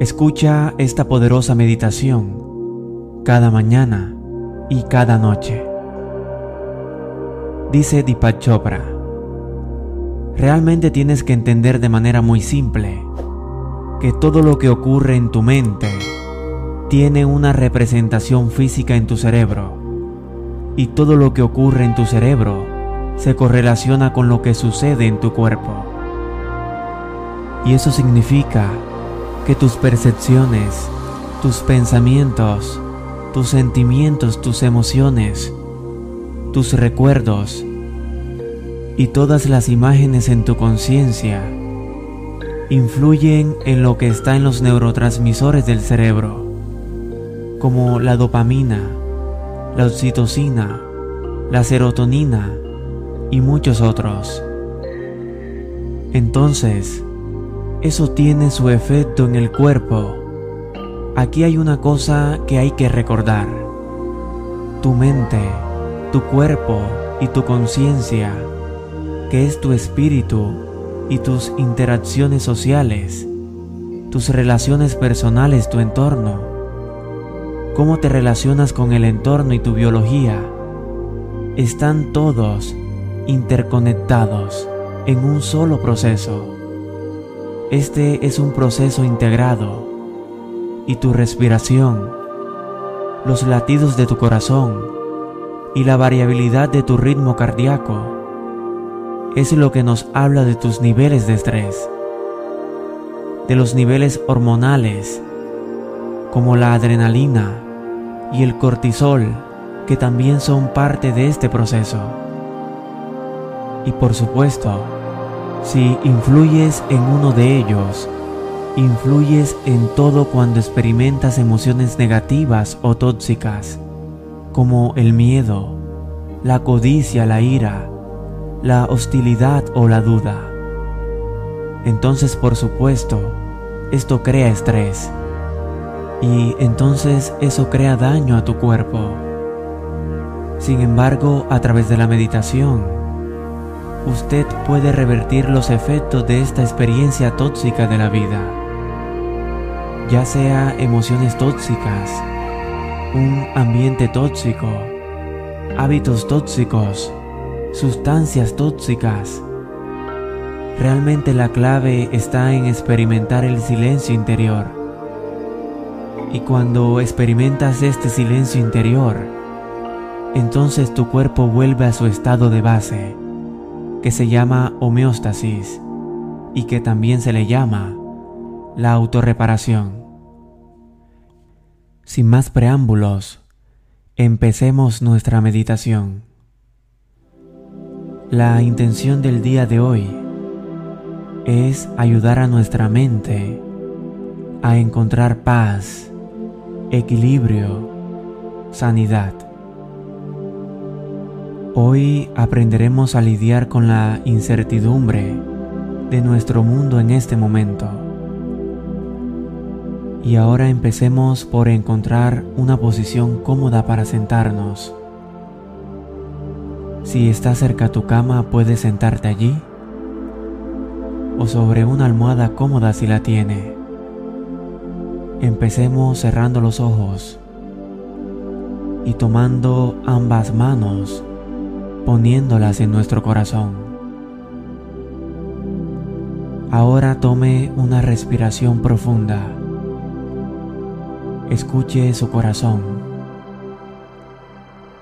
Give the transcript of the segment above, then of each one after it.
Escucha esta poderosa meditación cada mañana y cada noche. Dice Deepak Chopra, realmente tienes que entender de manera muy simple que todo lo que ocurre en tu mente tiene una representación física en tu cerebro y todo lo que ocurre en tu cerebro se correlaciona con lo que sucede en tu cuerpo. Y eso significa que tus percepciones, tus pensamientos, tus sentimientos, tus emociones, tus recuerdos y todas las imágenes en tu conciencia influyen en lo que está en los neurotransmisores del cerebro, como la dopamina, la oxitocina, la serotonina y muchos otros. Entonces, eso tiene su efecto en el cuerpo. Aquí hay una cosa que hay que recordar. Tu mente, tu cuerpo y tu conciencia, que es tu espíritu y tus interacciones sociales, tus relaciones personales, tu entorno, cómo te relacionas con el entorno y tu biología, están todos interconectados en un solo proceso. Este es un proceso integrado y tu respiración, los latidos de tu corazón y la variabilidad de tu ritmo cardíaco es lo que nos habla de tus niveles de estrés, de los niveles hormonales como la adrenalina y el cortisol que también son parte de este proceso. Y por supuesto, si influyes en uno de ellos, influyes en todo cuando experimentas emociones negativas o tóxicas, como el miedo, la codicia, la ira, la hostilidad o la duda. Entonces, por supuesto, esto crea estrés. Y entonces eso crea daño a tu cuerpo. Sin embargo, a través de la meditación, usted puede revertir los efectos de esta experiencia tóxica de la vida, ya sea emociones tóxicas, un ambiente tóxico, hábitos tóxicos, sustancias tóxicas. Realmente la clave está en experimentar el silencio interior. Y cuando experimentas este silencio interior, entonces tu cuerpo vuelve a su estado de base que se llama homeostasis y que también se le llama la autorreparación. Sin más preámbulos, empecemos nuestra meditación. La intención del día de hoy es ayudar a nuestra mente a encontrar paz, equilibrio, sanidad. Hoy aprenderemos a lidiar con la incertidumbre de nuestro mundo en este momento. Y ahora empecemos por encontrar una posición cómoda para sentarnos. Si estás cerca tu cama, puedes sentarte allí o sobre una almohada cómoda si la tiene. Empecemos cerrando los ojos y tomando ambas manos poniéndolas en nuestro corazón. Ahora tome una respiración profunda. Escuche su corazón.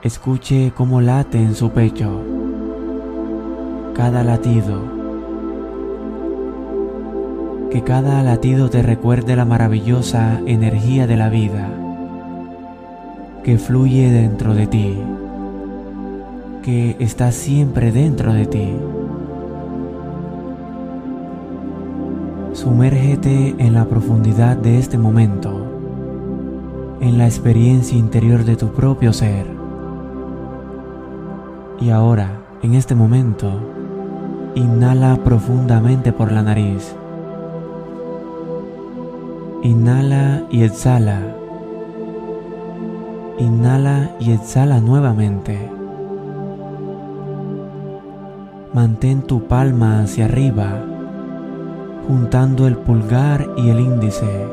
Escuche cómo late en su pecho. Cada latido. Que cada latido te recuerde la maravillosa energía de la vida que fluye dentro de ti que está siempre dentro de ti. Sumérgete en la profundidad de este momento, en la experiencia interior de tu propio ser. Y ahora, en este momento, inhala profundamente por la nariz. Inhala y exhala. Inhala y exhala nuevamente. Mantén tu palma hacia arriba, juntando el pulgar y el índice,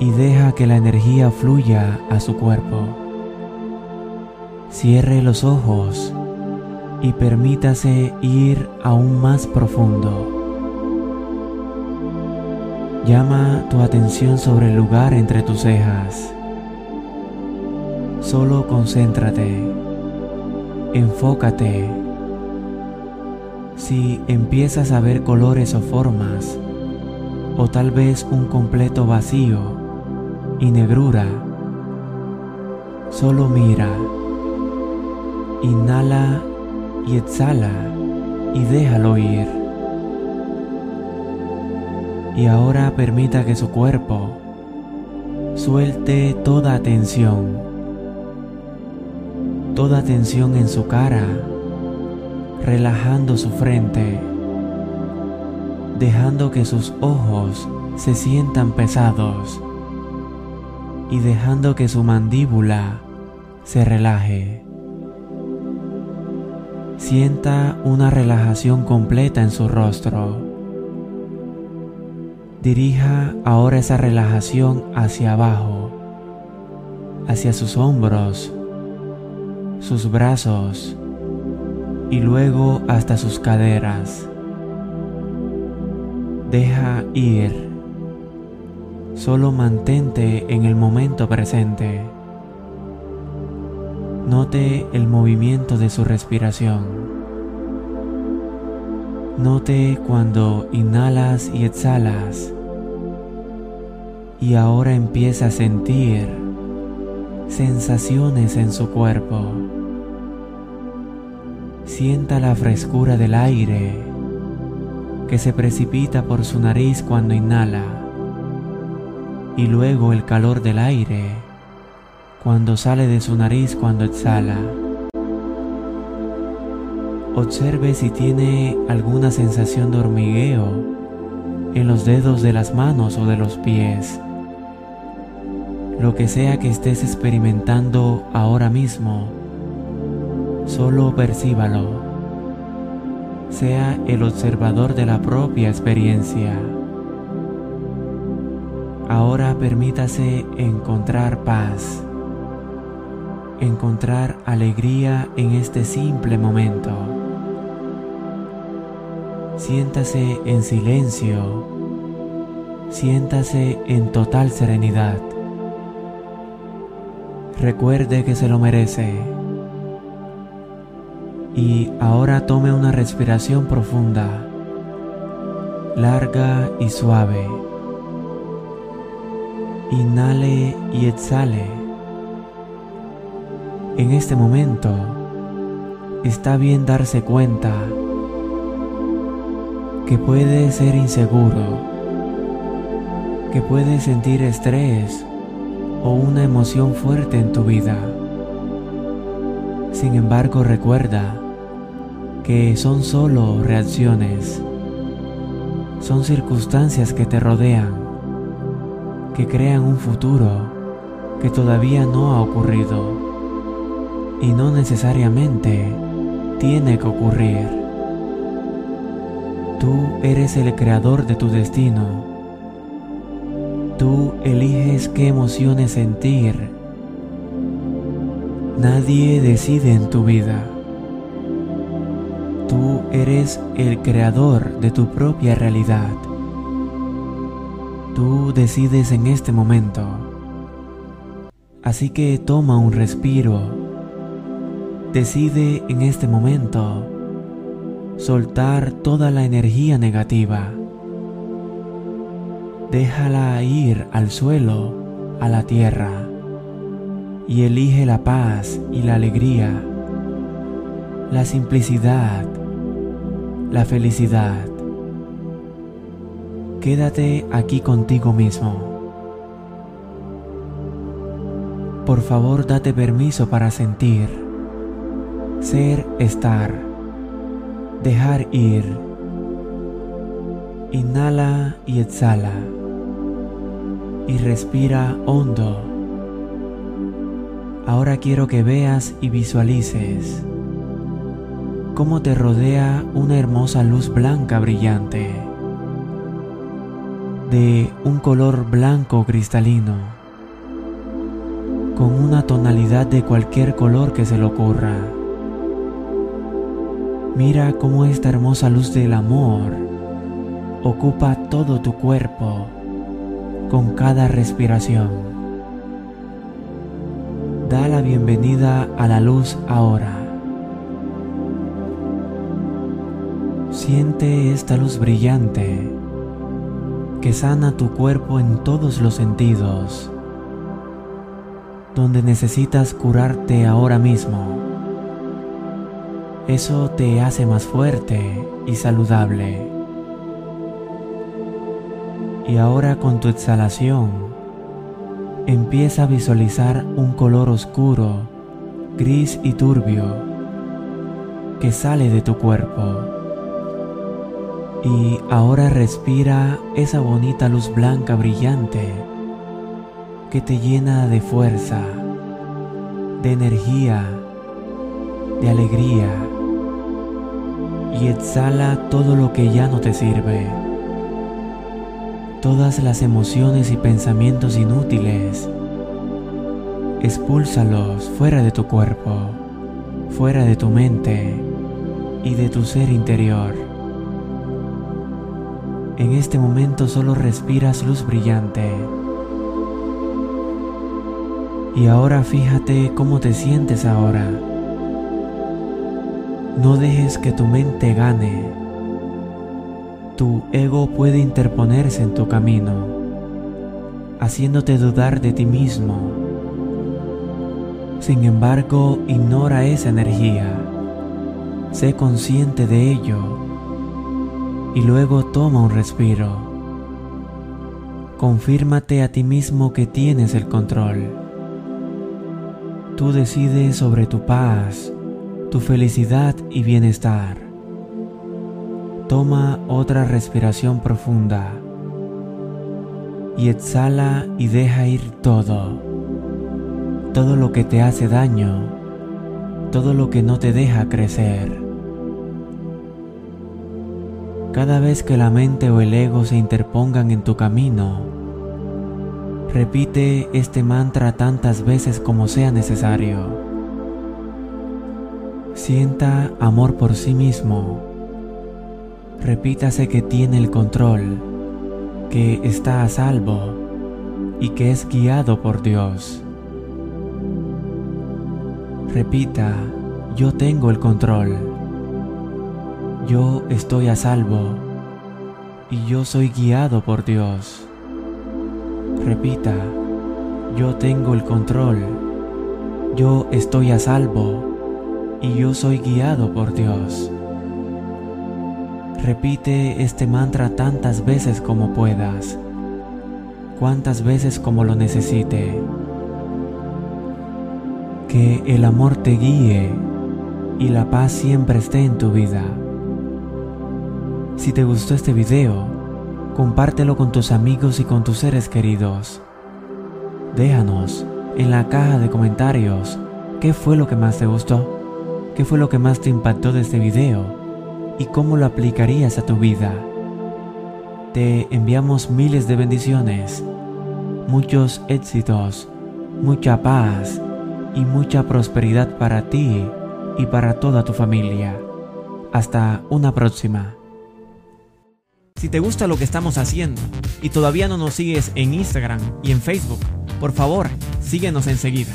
y deja que la energía fluya a su cuerpo. Cierre los ojos y permítase ir aún más profundo. Llama tu atención sobre el lugar entre tus cejas. Solo concéntrate, enfócate. Si empiezas a ver colores o formas, o tal vez un completo vacío y negrura, solo mira, inhala y exhala y déjalo ir. Y ahora permita que su cuerpo suelte toda tensión, toda tensión en su cara, relajando su frente, dejando que sus ojos se sientan pesados y dejando que su mandíbula se relaje. Sienta una relajación completa en su rostro. Dirija ahora esa relajación hacia abajo, hacia sus hombros, sus brazos y luego hasta sus caderas. Deja ir. Solo mantente en el momento presente. Note el movimiento de su respiración. Note cuando inhalas y exhalas. Y ahora empieza a sentir sensaciones en su cuerpo. Sienta la frescura del aire que se precipita por su nariz cuando inhala y luego el calor del aire cuando sale de su nariz cuando exhala. Observe si tiene alguna sensación de hormigueo en los dedos de las manos o de los pies. Lo que sea que estés experimentando ahora mismo, solo percíbalo. Sea el observador de la propia experiencia. Ahora permítase encontrar paz encontrar alegría en este simple momento. Siéntase en silencio, siéntase en total serenidad. Recuerde que se lo merece. Y ahora tome una respiración profunda, larga y suave. Inhale y exhale. En este momento está bien darse cuenta que puede ser inseguro, que puedes sentir estrés o una emoción fuerte en tu vida. Sin embargo, recuerda que son solo reacciones, son circunstancias que te rodean, que crean un futuro que todavía no ha ocurrido y no necesariamente tiene que ocurrir. Tú eres el creador de tu destino. Tú eliges qué emociones sentir. Nadie decide en tu vida. Tú eres el creador de tu propia realidad. Tú decides en este momento. Así que toma un respiro Decide en este momento soltar toda la energía negativa. Déjala ir al suelo, a la tierra, y elige la paz y la alegría, la simplicidad, la felicidad. Quédate aquí contigo mismo. Por favor, date permiso para sentir ser, estar. Dejar ir. Inhala y exhala. Y respira hondo. Ahora quiero que veas y visualices cómo te rodea una hermosa luz blanca brillante. de un color blanco cristalino, con una tonalidad de cualquier color que se le ocurra. Mira cómo esta hermosa luz del amor ocupa todo tu cuerpo con cada respiración. Da la bienvenida a la luz ahora. Siente esta luz brillante que sana tu cuerpo en todos los sentidos, donde necesitas curarte ahora mismo. Eso te hace más fuerte y saludable. Y ahora con tu exhalación, empieza a visualizar un color oscuro, gris y turbio, que sale de tu cuerpo y ahora respira esa bonita luz blanca brillante que te llena de fuerza, de energía, de alegría y exhala todo lo que ya no te sirve. Todas las emociones y pensamientos inútiles, expúlsalos fuera de tu cuerpo, fuera de tu mente y de tu ser interior. En este momento solo respiras luz brillante. Y ahora fíjate cómo te sientes ahora. No dejes que tu mente gane. Tu ego puede interponerse en tu camino, haciéndote dudar de ti mismo. Sin embargo, ignora esa energía. Sé consciente de ello y luego toma un respiro. Confírmate a ti mismo que tienes el control. Tú decides sobre tu paz, tu felicidad y bienestar. Toma otra respiración profunda y exhala y deja ir todo. Todo lo que te hace daño, todo lo que no te deja crecer. Cada vez que la mente o el ego se interpongan en tu camino, repite este mantra tantas veces como sea necesario. Sienta amor por sí mismo. Repítase que tiene el control, que está a salvo y que es guiado por Dios. Repita, yo tengo el control yo estoy a salvo y yo soy guiado por Dios. Repita, yo tengo el control, yo estoy a salvo y yo soy guiado por Dios. Repite este mantra tantas veces como puedas, cuantas veces como lo necesite. Que el amor te guíe y la paz siempre esté en tu vida. Si te gustó este video, compártelo con tus amigos y con tus seres queridos. Déjanos en la caja de comentarios qué fue lo que más te gustó, qué fue lo que más te impactó de este video y cómo lo aplicarías a tu vida. Te enviamos miles de bendiciones, muchos éxitos, mucha paz y mucha prosperidad para ti y para toda tu familia. Hasta una próxima. Si te gusta lo que estamos haciendo y todavía no nos sigues en Instagram y en Facebook, por favor, síguenos enseguida.